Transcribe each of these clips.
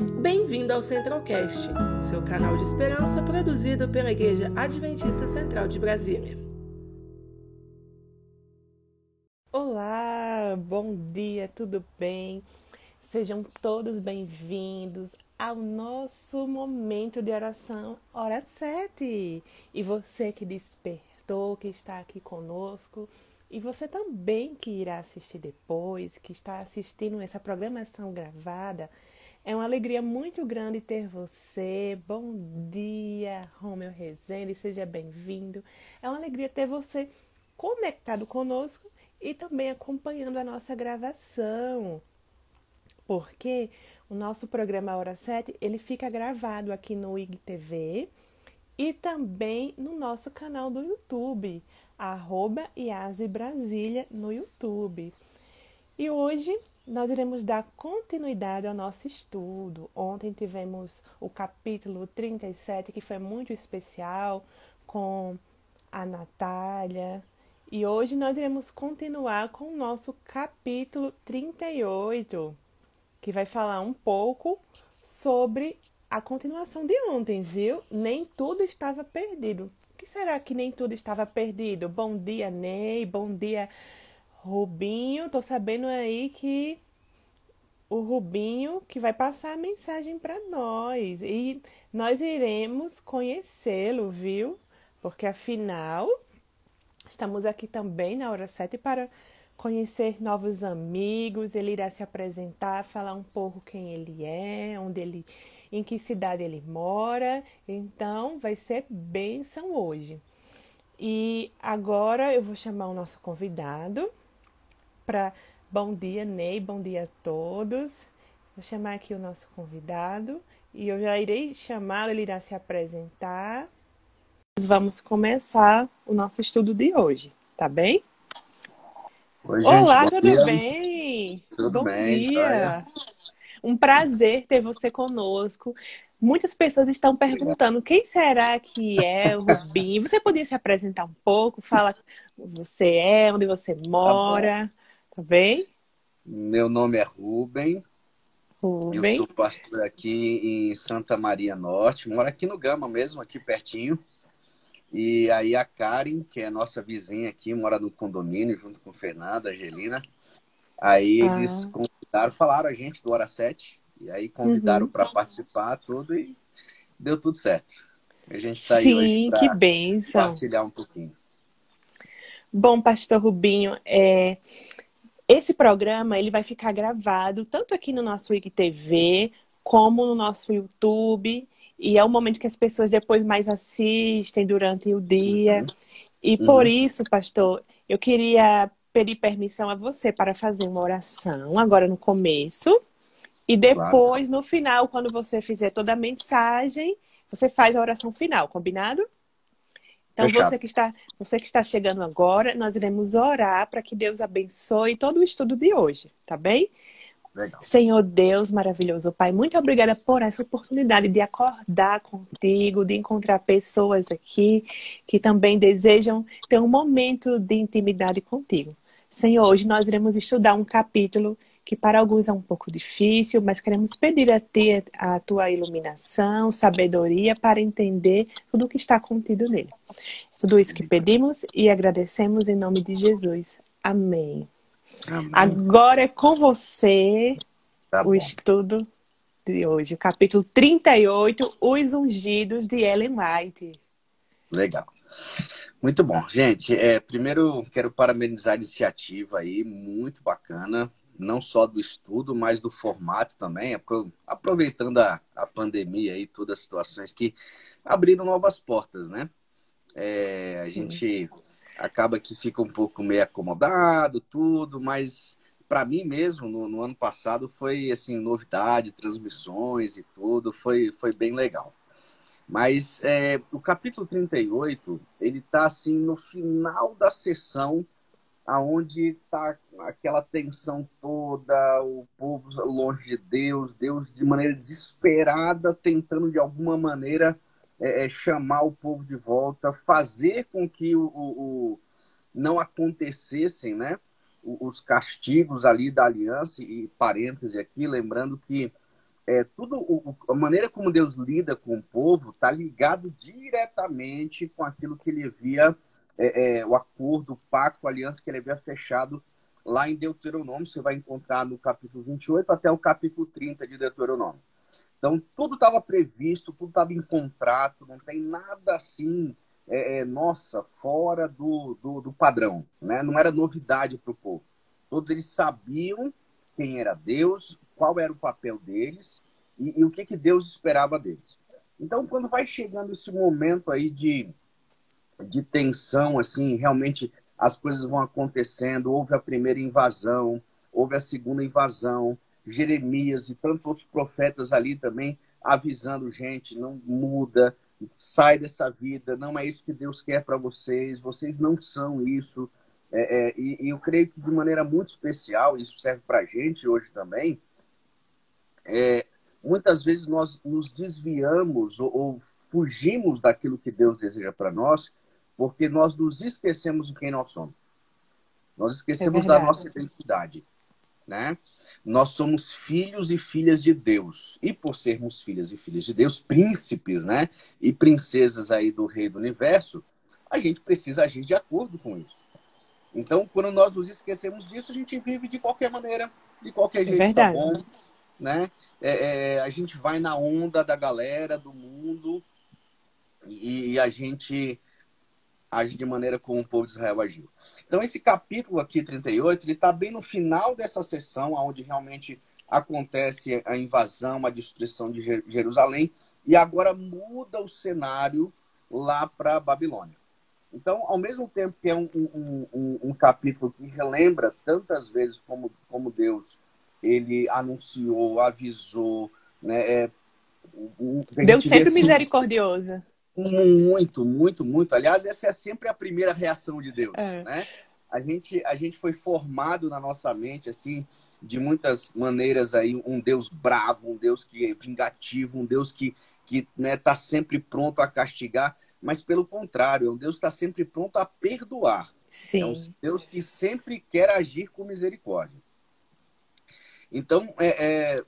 Bem-vindo ao Centralcast, seu canal de esperança produzido pela Igreja Adventista Central de Brasília. Olá, bom dia, tudo bem? Sejam todos bem-vindos ao nosso momento de oração, hora 7. E você que despertou, que está aqui conosco, e você também que irá assistir depois, que está assistindo essa programação gravada, é uma alegria muito grande ter você. Bom dia, Romeu Rezende, seja bem-vindo. É uma alegria ter você conectado conosco e também acompanhando a nossa gravação. Porque o nosso programa Hora 7, ele fica gravado aqui no IGTV e também no nosso canal do YouTube, arroba Brasília no YouTube. E hoje nós iremos dar continuidade ao nosso estudo. Ontem tivemos o capítulo 37, que foi muito especial, com a Natália. E hoje nós iremos continuar com o nosso capítulo 38, que vai falar um pouco sobre a continuação de ontem, viu? Nem tudo estava perdido. O que será que nem tudo estava perdido? Bom dia, Ney. Bom dia, Rubinho, tô sabendo aí que o Rubinho que vai passar a mensagem para nós e nós iremos conhecê-lo, viu? Porque afinal estamos aqui também na hora 7 para conhecer novos amigos, ele irá se apresentar, falar um pouco quem ele é, onde ele em que cidade ele mora. Então vai ser bênção hoje. E agora eu vou chamar o nosso convidado para bom dia, Ney, bom dia a todos. Vou chamar aqui o nosso convidado e eu já irei chamá-lo, ele irá se apresentar. Vamos começar o nosso estudo de hoje, tá bem? Oi, gente, Olá, tudo dia. bem? Tudo bom bem, dia. joia. Um prazer ter você conosco. Muitas pessoas estão perguntando quem será que é o Rubinho. Você podia se apresentar um pouco? Fala você é, onde você mora, tá bem? Meu nome é Rubem, eu Rubem. sou pastor aqui em Santa Maria Norte, moro aqui no Gama mesmo, aqui pertinho. E aí a Karen, que é nossa vizinha aqui, mora no condomínio junto com Fernanda, Angelina. Aí Ah. eles convidaram, falaram a gente do Hora 7, e aí convidaram Uhum. para participar tudo e deu tudo certo. A gente está aí hoje que para bênção. partilhar um pouquinho. Bom, Pastor Rubinho, é, esse programa ele vai ficar gravado tanto aqui no nosso IGTV como no nosso YouTube. E é o momento que as pessoas depois mais assistem durante o dia. E Uhum. por isso, pastor, eu queria pedir permissão a você para fazer uma oração agora no começo. E depois, no final, quando você fizer toda a mensagem, você faz a oração final, combinado? Então, Fechado. você que, está, você que está chegando agora, nós iremos orar para que Deus abençoe todo o estudo de hoje, tá bem? Legal. Senhor Deus maravilhoso, Pai, muito obrigada por essa oportunidade de acordar contigo, de encontrar pessoas aqui que também desejam ter um momento de intimidade contigo. Senhor, hoje nós iremos estudar um capítulo que para alguns é um pouco difícil, mas queremos pedir a Ti a Tua iluminação, sabedoria para entender tudo o que está contido nele. Tudo isso que pedimos e agradecemos em nome de Jesus. Amém. Amém. Agora é com você Tá o estudo de hoje, o capítulo 38, Os Ungidos de Ellen White. Legal. Muito bom. Gente, é, primeiro quero parabenizar a iniciativa aí, muito bacana, não só do estudo, mas do formato também, apro- aproveitando a, a pandemia e todas as situações que abriram novas portas, né? É, a gente acaba que fica um pouco meio acomodado, tudo, mas para mim mesmo, no, no ano passado, foi assim, novidade, transmissões e tudo, foi, foi bem legal. Mas é, o capítulo 38, ele está assim no final da sessão, aonde está aquela tensão toda, o povo longe de Deus, Deus de maneira desesperada tentando de alguma maneira é, é, chamar o povo de volta, fazer com que o, o, o não acontecessem, né? Os castigos ali da aliança e parêntese aqui, lembrando que é, tudo o, a maneira como Deus lida com o povo está ligado diretamente com aquilo que ele havia, é, é, o acordo, o pacto, a aliança que ele havia fechado lá em Deuteronômio. Você vai encontrar no capítulo 28 até o capítulo 30 de Deuteronômio. Então, tudo estava previsto, tudo estava em contrato, não tem nada assim, é, é, nossa, fora do, do, do, padrão. Né? Não era novidade para o povo. Todos eles sabiam quem era Deus, qual era o papel deles e, e o que, que Deus esperava deles. Então, quando vai chegando esse momento aí de, de tensão, assim, realmente as coisas vão acontecendo, houve a primeira invasão, houve a segunda invasão, Jeremias e tantos outros profetas ali também avisando gente, não muda, sai dessa vida, não é isso que Deus quer para vocês, vocês não são isso. É, é, e, e, eu creio que de maneira muito especial, isso serve para a gente hoje também, é, muitas vezes nós nos desviamos ou, ou fugimos daquilo que Deus deseja para nós, porque nós nos esquecemos de quem nós somos. Nós esquecemos é da nossa identidade, né? Nós somos filhos e filhas de Deus. E por sermos filhas e filhas de Deus, príncipes, né? E princesas aí do rei do universo, a gente precisa agir de acordo com isso. Então, quando nós nos esquecemos disso, a gente vive de qualquer maneira, de qualquer é jeito, é verdade. tá bom né? É, é, a gente vai na onda da galera, do mundo, e, e, a gente age de maneira como o povo de Israel agiu. Então, esse capítulo aqui, 38, ele está bem no final dessa sessão, onde realmente acontece a invasão, a destruição de Jerusalém, e agora muda o cenário lá para Babilônia. Então, ao mesmo tempo que é um, um, um, um capítulo que relembra tantas vezes como, como Deus ele anunciou, avisou, né? É, Deus sempre assim, misericordioso. Muito, muito, muito. Aliás, essa é sempre a primeira reação de Deus, é. né? A gente, a gente foi formado na nossa mente, assim, de muitas maneiras aí, um Deus bravo, um Deus que é vingativo, um Deus que que né, tá sempre pronto a castigar, mas pelo contrário, é um Deus está sempre pronto a perdoar. Sim. É um Deus que sempre quer agir com misericórdia. Então, é, é,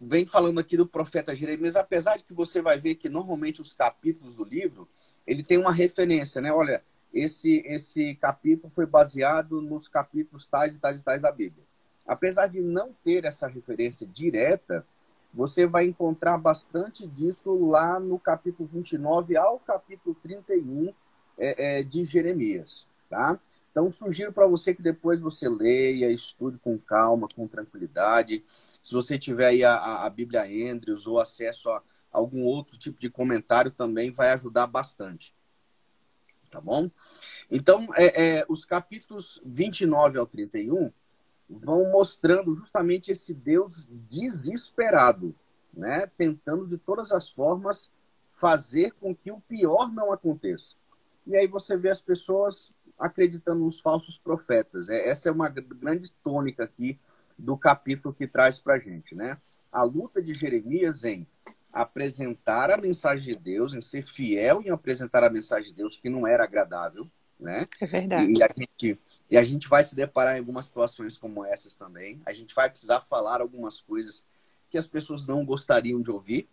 vem falando aqui do profeta Jeremias, apesar de que você vai ver que normalmente os capítulos do livro, ele tem uma referência, né? Olha, esse, esse capítulo foi baseado nos capítulos tais e tais e tais da Bíblia. Apesar de não ter essa referência direta, você vai encontrar bastante disso lá no capítulo 29 ao capítulo 31 é, é, de Jeremias, tá? Então, sugiro para você que depois você leia, estude com calma, com tranquilidade. Se você tiver aí a, a Bíblia Andrews ou acesso a algum outro tipo de comentário também, vai ajudar bastante. Tá bom? Então, é, é, os capítulos 29 ao 31 vão mostrando justamente esse Deus desesperado, né? tentando de todas as formas fazer com que o pior não aconteça. E aí você vê as pessoas acreditando nos falsos profetas. É, essa é uma grande tônica aqui do capítulo que traz para a gente, né? A luta de Jeremias em apresentar a mensagem de Deus, em ser fiel em apresentar a mensagem de Deus, que não era agradável, né? É verdade. E a gente, e a gente vai se deparar em algumas situações como essas também. A gente vai precisar falar algumas coisas que as pessoas não gostariam de ouvir,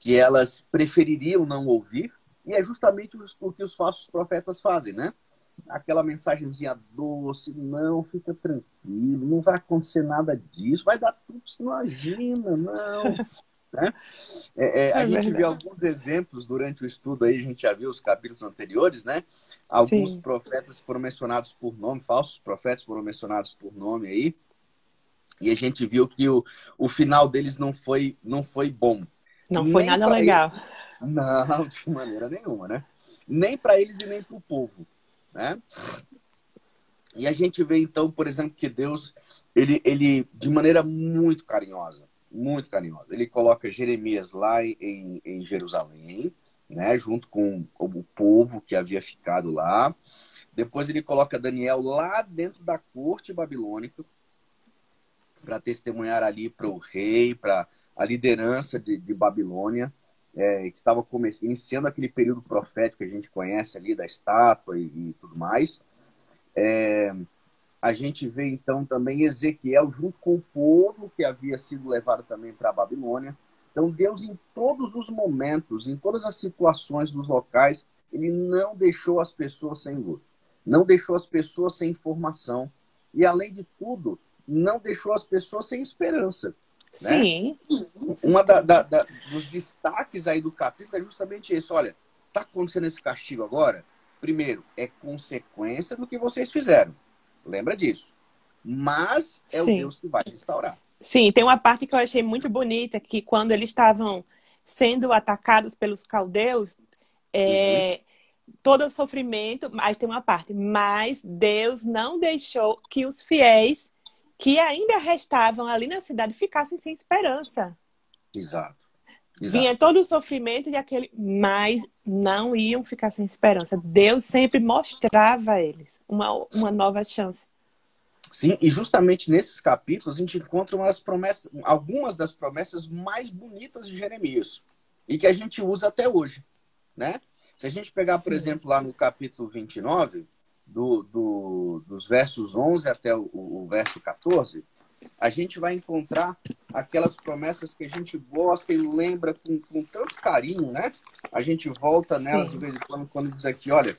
que elas prefeririam não ouvir, e é justamente o que os falsos profetas fazem, né? Aquela mensagenzinha doce, não, fica tranquilo, não vai acontecer nada disso, vai dar tudo, você imagina, não. né? É, é, a é gente viu alguns exemplos durante o estudo aí, a gente já viu os capítulos anteriores, né? Alguns Sim. profetas foram mencionados por nome, falsos profetas foram mencionados por nome aí. E a gente viu que o, o final deles não foi, não foi bom. Não foi nada legal. Eles, não, de maneira nenhuma, né? Nem para eles e nem para o povo, né? E a gente vê então, por exemplo, que Deus, ele, ele de maneira muito carinhosa, muito carinhosa, ele coloca Jeremias lá em, em Jerusalém, né, junto com o povo que havia ficado lá. Depois ele coloca Daniel lá dentro da corte babilônica para testemunhar ali para o rei, para a liderança de, de Babilônia é, que estava iniciando aquele período profético que a gente conhece ali da estátua e, e tudo mais. É, A gente vê então também Ezequiel junto com o povo que havia sido levado também para a Babilônia. Então Deus em todos os momentos, em todas as situações dos locais, ele não deixou as pessoas sem luz, não deixou as pessoas sem informação e além de tudo, não deixou as pessoas sem esperança. Né? Sim. Né? Uma da, da, da, dos destaques aí do capítulo é justamente isso. Olha, está acontecendo esse castigo agora? Primeiro, é consequência do que vocês fizeram. Lembra disso. Mas é Sim. o Deus que vai restaurar. Sim, tem uma parte que eu achei muito bonita, que quando eles estavam sendo atacados pelos caldeus, é, uhum. todo o sofrimento, mas tem uma parte, mas Deus não deixou que os fiéis que ainda restavam ali na cidade ficassem sem esperança. Exato. Exato. Vinha todo o sofrimento e aquele, mas não iam ficar sem esperança. Deus sempre mostrava a eles uma, uma nova chance. Sim, e justamente nesses capítulos a gente encontra umas promessas, algumas das promessas mais bonitas de Jeremias e que a gente usa até hoje, né? Se a gente pegar, por Sim. exemplo, lá no capítulo 29, do, do, dos versos 11 até o, o verso 14, a gente vai encontrar aquelas promessas que a gente gosta e lembra com, com tanto carinho, né? A gente volta nelas de vez em quando, quando diz aqui, olha,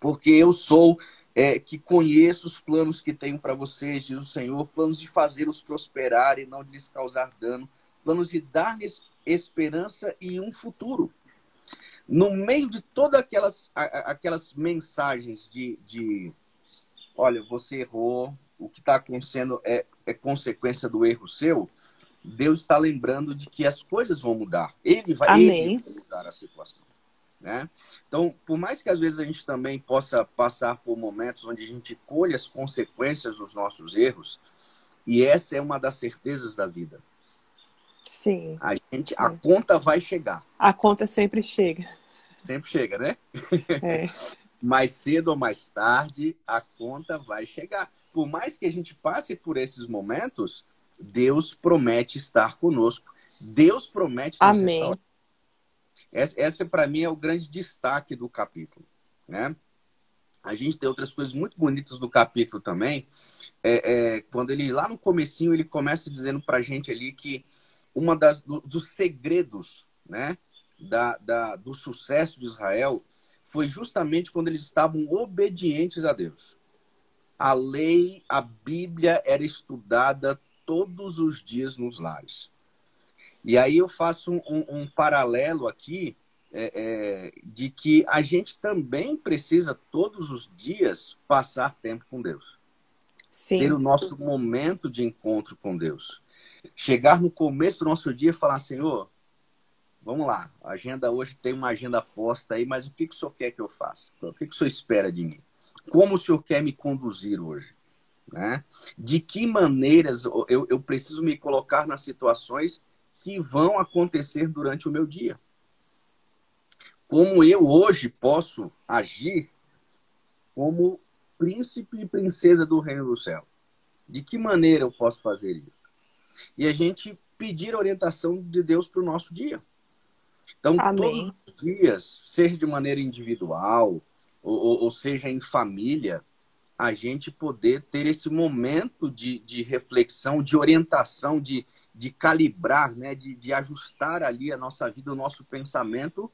porque eu sou é, que conheço os planos que tenho para vocês, diz o Senhor, planos de fazê-los prosperar e não lhes causar dano, planos de dar-lhes esperança e um futuro. No meio de todas aquelas, aquelas mensagens de, de olha, você errou, o que está acontecendo é, é consequência do erro seu, Deus está lembrando de que as coisas vão mudar. Ele vai, ele vai mudar a situação. Né? Então, por mais que às vezes a gente também possa passar por momentos onde a gente colhe as consequências dos nossos erros, e essa é uma das certezas da vida. Sim. A gente, a conta vai chegar. A conta sempre chega. Sempre chega, né? É. mais cedo ou mais tarde, a conta vai chegar por mais que a gente passe por esses momentos, Deus promete estar conosco. Deus promete Amém. Essa, essa para mim é o grande destaque do capítulo, né? A gente tem outras coisas muito bonitas do capítulo também. É, é, quando ele lá no comecinho ele começa dizendo para a gente ali que uma das do, dos segredos, né, da, da, do sucesso de Israel foi justamente quando eles estavam obedientes a Deus a lei, a Bíblia era estudada todos os dias nos lares. E aí eu faço um, um, paralelo aqui é, é, de que a gente também precisa todos os dias passar tempo com Deus. Sim. Ter o nosso momento de encontro com Deus. Chegar no começo do nosso dia e falar, Senhor, vamos lá, a agenda hoje tem uma agenda posta aí, mas o que, que o Senhor quer que eu faça? O que, que o Senhor espera de mim? como o senhor quer me conduzir hoje? Né? De que maneiras eu, eu preciso me colocar nas situações que vão acontecer durante o meu dia? Como eu hoje posso agir como príncipe e princesa do reino do céu? De que maneira eu posso fazer isso? E a gente pedir a orientação de Deus para o nosso dia. Então, Amém. todos os dias, seja de maneira individual, ou, ou seja em família, a gente poder ter esse momento de, de reflexão, de orientação, de, de calibrar, né? de, de ajustar ali a nossa vida, o nosso pensamento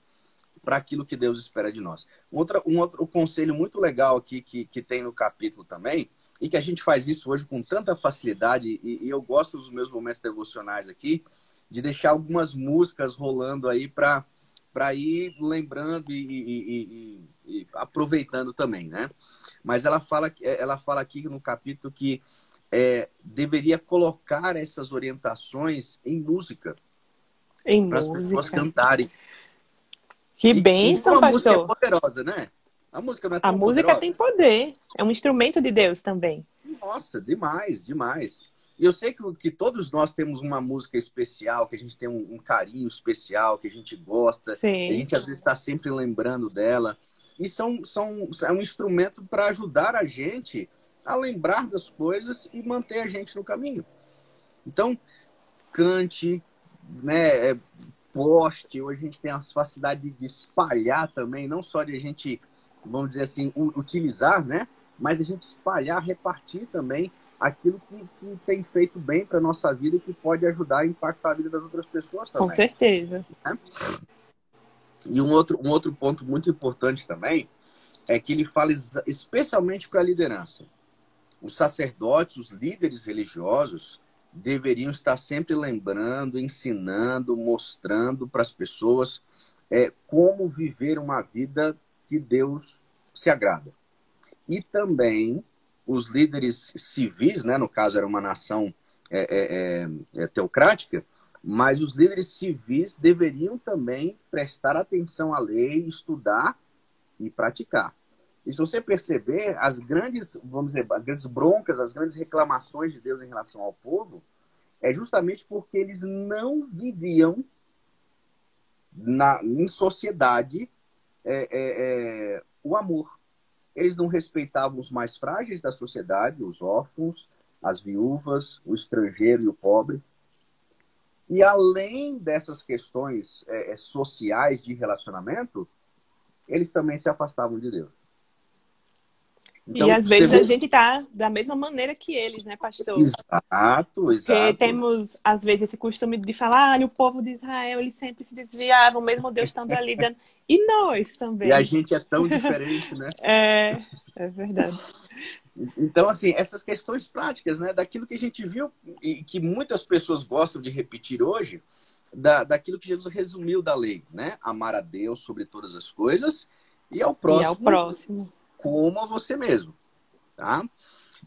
para aquilo que Deus espera de nós. Outra, um outro conselho muito legal aqui que, que tem no capítulo também, e que a gente faz isso hoje com tanta facilidade, e, e eu gosto dos meus momentos devocionais aqui, de deixar algumas músicas rolando aí para ir lembrando e, e, e e aproveitando também, né? Mas ela fala, ela fala aqui no capítulo que é, deveria colocar essas orientações em música. Em para as pessoas cantarem. Que bênção, e, pastor. A música é poderosa, né? A música não é tão A música poderosa. tem poder. É um instrumento de Deus também. Nossa, demais, demais. E eu sei que, que todos nós temos uma música especial, que a gente tem um, um carinho especial, que a gente gosta. Sim. A gente às vezes está sempre lembrando dela e são, são, é um instrumento para ajudar a gente a lembrar das coisas e manter a gente no caminho. Então, cante, né, é, poste, hoje a gente tem a facilidade de espalhar também, não só de a gente, vamos dizer assim, utilizar, né, mas a gente espalhar, repartir também aquilo que, que tem feito bem para nossa vida e que pode ajudar a impactar a vida das outras pessoas também. Com certeza. Né? E um outro, um outro ponto muito importante também é que ele fala especialmente para a liderança. Os sacerdotes, os líderes religiosos, deveriam estar sempre lembrando, ensinando, mostrando para as pessoas é, como viver uma vida que Deus se agrada. E também os líderes civis, né, no caso era uma nação é, é, é, é teocrática, mas os líderes civis deveriam também prestar atenção à lei, estudar e praticar. E se você perceber, as grandes, vamos dizer, as grandes broncas, as grandes reclamações de Deus em relação ao povo, é justamente porque eles não viviam na, em sociedade é, é, é, o amor. Eles não respeitavam os mais frágeis da sociedade, os órfãos, as viúvas, o estrangeiro e o pobre. E além dessas questões é, é, sociais de relacionamento, eles também se afastavam de Deus. Então, e às vezes vê... a gente tá da mesma maneira que eles, né, pastor? Exato, exato. Porque temos, às vezes, esse costume de falar, ah, o povo de Israel, eles sempre se desviavam, mesmo Deus estando ali dando. E nós também. E a gente é tão diferente, né? é, é verdade. Então, assim, essas questões práticas, né, daquilo que a gente viu e que muitas pessoas gostam de repetir hoje, da, daquilo que Jesus resumiu da lei, né? Amar a Deus sobre todas as coisas e ao próximo. E ao próximo como a você mesmo, tá?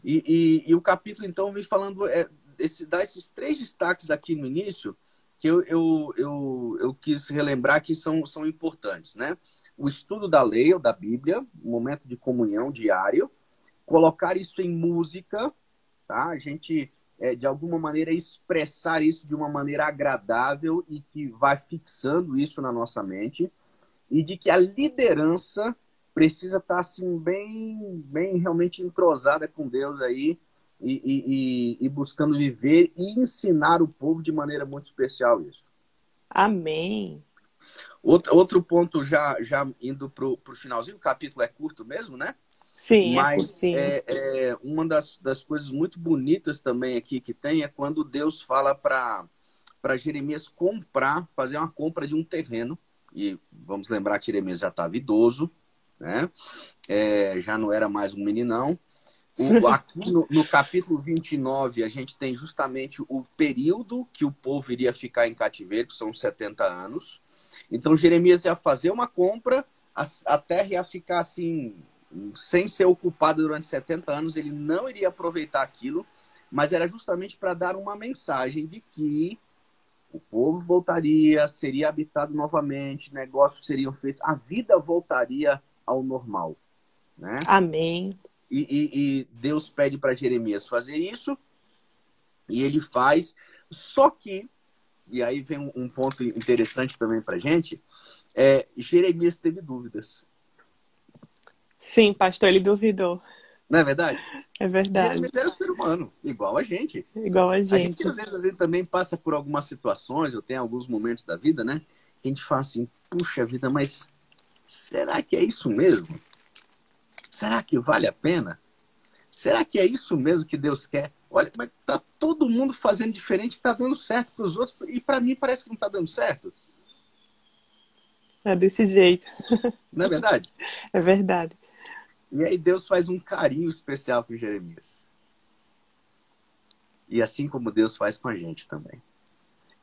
E, e, e o capítulo, então, vem falando, é, esse, dá esses três destaques aqui no início, que eu, eu, eu, eu quis relembrar que são, são importantes, né? O estudo da lei ou da Bíblia, o momento de comunhão diário, colocar isso em música, tá? A gente, é, de alguma maneira, expressar isso de uma maneira agradável e que vai fixando isso na nossa mente, e de que a liderança precisa estar assim bem, bem realmente entrosada com Deus aí e, e, e, buscando viver e ensinar o povo de maneira muito especial isso. Amém. Outro, outro ponto já, já indo para o finalzinho, o capítulo é curto mesmo, né? Sim, é Mas é, é, é, uma das, das coisas muito bonitas também aqui que tem é quando Deus fala para Jeremias comprar, fazer uma compra de um terreno. E vamos lembrar que Jeremias já estava idoso, né? É, já não era mais um meninão. O, aqui no, no, capítulo 29, a gente tem justamente o período que o povo iria ficar em cativeiro, que são 70 anos. Então, Jeremias ia fazer uma compra, a, a terra ia ficar assim, sem ser ocupada durante 70 anos, ele não iria aproveitar aquilo, mas era justamente para dar uma mensagem de que o povo voltaria, seria habitado novamente, negócios seriam feitos, a vida voltaria ao normal. Né? Amém. E, e, e Deus pede para Jeremias fazer isso, e ele faz, só que, e aí vem um, um ponto interessante também para gente, é, Jeremias teve dúvidas. Sim, pastor, ele duvidou. Não é verdade? É verdade. Jeremias era um ser humano, igual a gente. Igual a gente. A gente, às vezes, gente também passa por algumas situações, ou tem alguns momentos da vida, né? Que a gente fala assim, puxa vida, mas será que é isso mesmo? Será que vale a pena? Será que é isso mesmo que Deus quer? Olha, mas tá todo mundo fazendo diferente, tá dando certo para os outros e para mim parece que não tá dando certo. É desse jeito. Não é verdade? É verdade. E aí Deus faz um carinho especial com Jeremias. E assim como Deus faz com a gente também.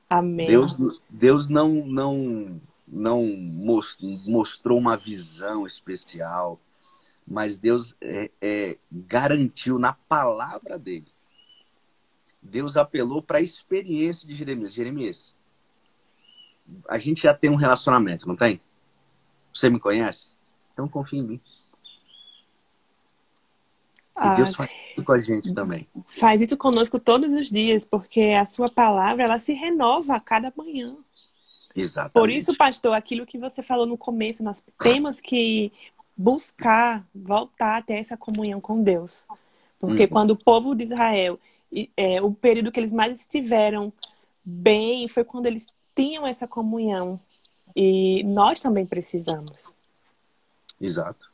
Amém. Deus, Deus não, não não mostrou uma visão especial, mas Deus é, é, garantiu na palavra dele. Deus apelou para a experiência de Jeremias. Jeremias, a gente já tem um relacionamento, não tem? Você me conhece? Então confia em mim. E ah, Deus faz isso com a gente também. Faz isso conosco todos os dias, porque a sua palavra ela se renova a cada manhã. Exatamente. Por isso, pastor, aquilo que você falou no começo, nós temos que buscar voltar a ter essa comunhão com Deus. Porque uhum. quando o povo de Israel, é, o período que eles mais estiveram bem foi quando eles tinham essa comunhão. E nós também precisamos. Exato.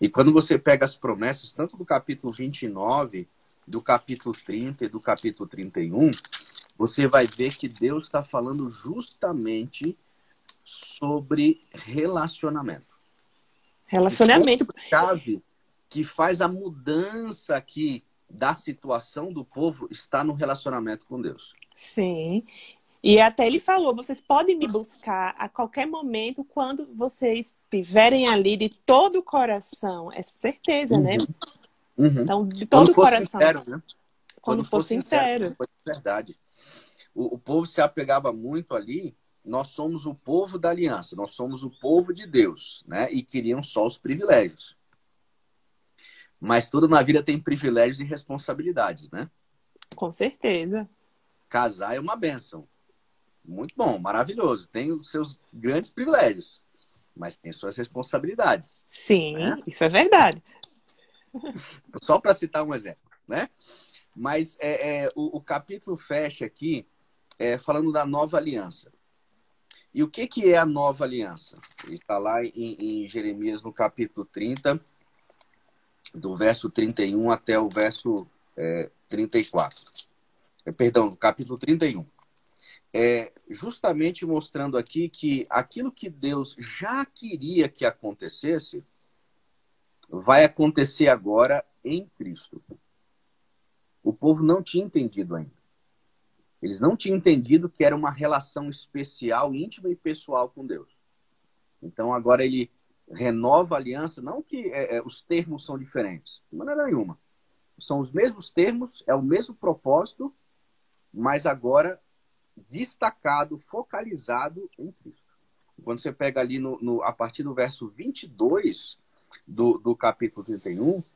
E quando você pega as promessas, tanto do capítulo 29, do capítulo 30 e do capítulo 31, você vai ver que Deus está falando justamente sobre relacionamento. Relacionamento. O chave que faz a mudança aqui da situação do povo está no relacionamento com Deus. Sim. E até ele falou: vocês podem me buscar a qualquer momento quando vocês estiverem ali de todo o coração. É certeza, né? uhum. né? Uhum. Então, de todo o coração. Sincero, né? Quando, quando for sincero. sincero. Foi verdade. O, o povo se apegava muito ali. Nós somos o povo da aliança, nós somos o povo de Deus, né? E queriam só os privilégios. Mas tudo na vida tem privilégios e responsabilidades, né? Com certeza. Casar é uma benção. Muito bom, maravilhoso. Tem os seus grandes privilégios, mas tem suas responsabilidades. Sim, né? isso é verdade. Só para citar um exemplo, né? Mas é, é o, o, capítulo fecha aqui é, falando da nova aliança. E o que, que é a nova aliança? Está lá em, em Jeremias, no capítulo 30, do verso 31 até o verso é, 34. É, perdão, capítulo 31. É, justamente mostrando aqui que aquilo que Deus já queria que acontecesse vai acontecer agora em Cristo. O povo não tinha entendido ainda. Eles não tinham entendido que era uma relação especial, íntima e pessoal com Deus. Então agora ele renova a aliança, não que é, é, os termos são diferentes, de maneira nenhuma. São os mesmos termos, é o mesmo propósito, mas agora destacado, focalizado em Cristo. Quando você pega ali no, no, a partir do verso 22 do, do capítulo 31, você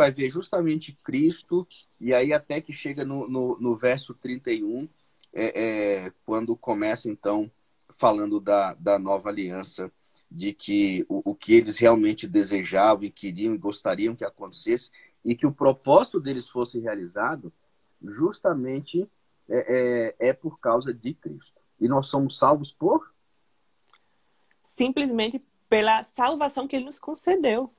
vai ver justamente Cristo, e aí até que chega no, no, no verso 31, é, é, quando começa então falando da, da nova aliança de que o, o que eles realmente desejavam e queriam e gostariam que acontecesse e que o propósito deles fosse realizado justamente é, é, é, por causa de Cristo. E nós somos salvos por? Simplesmente pela salvação que ele nos concedeu.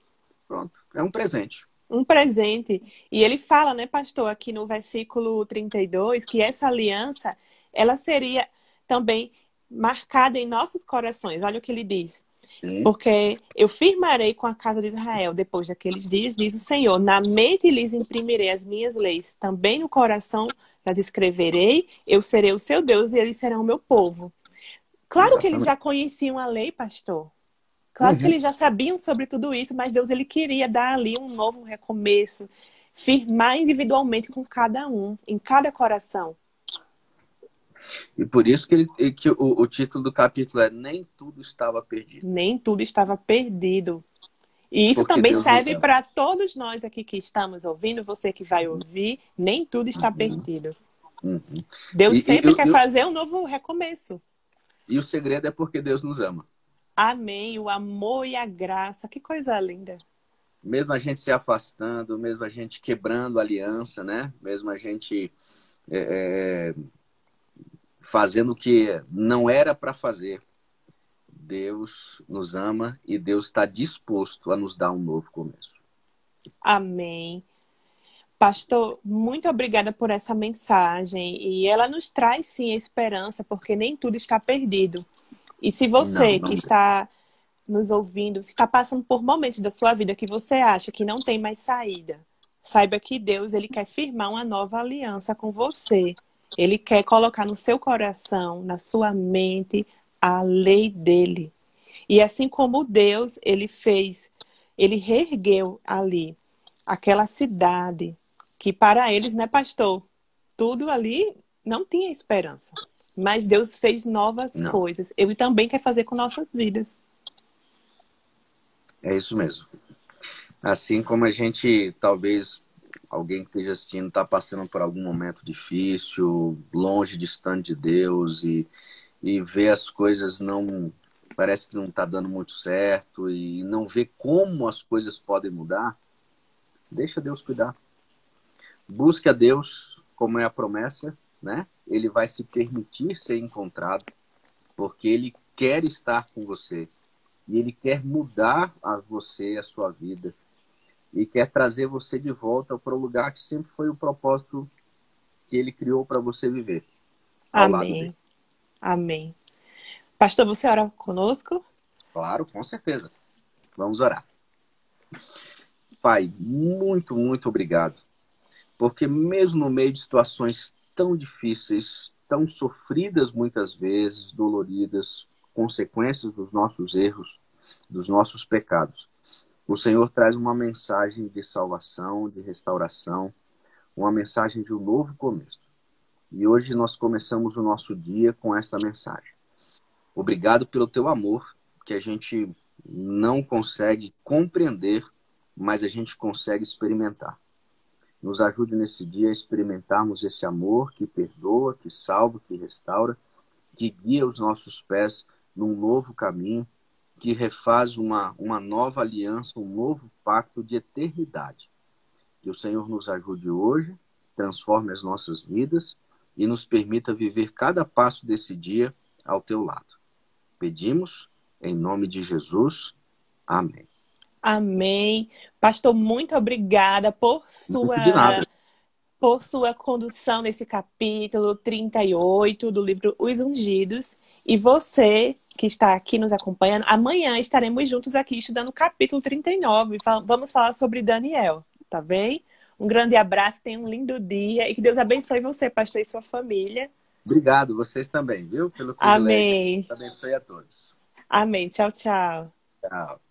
Pronto, é um presente. Um presente. E ele fala, né, pastor, aqui no versículo 32, que essa aliança, ela seria também marcada em nossos corações. Olha o que ele diz. Porque eu firmarei com a casa de Israel depois daqueles dias, diz o Senhor. Na mente lhes imprimirei as minhas leis, também no coração las escreverei. Eu serei o seu Deus e eles serão o meu povo. Claro Exatamente. que eles já conheciam a lei, pastor. Claro uhum. que eles já sabiam sobre tudo isso, mas Deus ele queria dar ali um novo recomeço, firmar individualmente com cada um, em cada coração. E por isso que, ele, que o, o título do capítulo é Nem tudo estava perdido. Nem tudo estava perdido. E isso Porque também Deus serve para todos nós aqui que estamos ouvindo, você que vai ouvir, nem tudo está uhum. perdido. Uhum. Deus e, sempre e, quer eu, fazer um novo recomeço. E o segredo é porque Deus nos ama. Amém. O amor e a graça. Que coisa linda. Mesmo a gente se afastando, mesmo a gente quebrando a aliança, né? Mesmo a gente é, é fazendo o que não era para fazer. Deus nos ama e Deus está disposto a nos dar um novo começo. Amém. Pastor, muito obrigada por essa mensagem. E ela nos traz sim a esperança, porque nem tudo está perdido. E se você não, não que está nos ouvindo, se está passando por momentos da sua vida que você acha que não tem mais saída, saiba que Deus ele quer firmar uma nova aliança com você. Ele quer colocar no seu coração, na sua mente, a lei dele. E assim como Deus, ele fez, ele reergueu ali aquela cidade que para eles, né, pastor? Tudo ali não tinha esperança. Mas Deus fez novas não. coisas. Ele também quer fazer com nossas vidas. É isso mesmo. Assim como a gente talvez alguém que esteja assistindo está passando por algum momento difícil, longe, distante de Deus e, e vê as coisas não parece que não está dando muito certo e não vê como as coisas podem mudar, deixa Deus cuidar. Busque a Deus, como é a promessa, né? Ele vai se permitir ser encontrado, porque ele quer estar com você E Ele quer mudar a você, a sua vida. E quer trazer você de volta para o lugar que sempre foi o propósito que Ele criou para você viver. Amém. Amém. Pastor, você ora conosco? Claro, com certeza. Vamos orar. Pai, muito, muito obrigado. Porque mesmo no meio de situações tão difíceis, tão sofridas muitas vezes, doloridas, consequências dos nossos erros, dos nossos pecados, o Senhor traz uma mensagem de salvação, de restauração, uma mensagem de um novo começo. E hoje nós começamos o nosso dia com esta mensagem. Obrigado pelo teu amor, que a gente não consegue compreender, mas a gente consegue experimentar. Nos ajude nesse dia a experimentarmos esse amor que perdoa, que salva, que restaura, que guia os nossos pés num novo caminho, que refaz uma, uma nova aliança, um novo pacto de eternidade. Que o Senhor nos ajude hoje, transforme as nossas vidas e nos permita viver cada passo desse dia ao teu lado. Pedimos em nome de Jesus. Amém. Amém. Pastor, muito obrigada por sua por sua condução nesse capítulo 38 do livro Os Ungidos. E você que está aqui nos acompanhando, amanhã estaremos juntos aqui estudando o capítulo 39. Vamos falar sobre Daniel, tá bem? Um grande abraço, tenha um lindo dia e que Deus abençoe você, pastor, e sua família. Obrigado, vocês também, viu? Pelo privilégio. Amém. Abençoe a todos. Amém. Tchau, tchau. Tchau.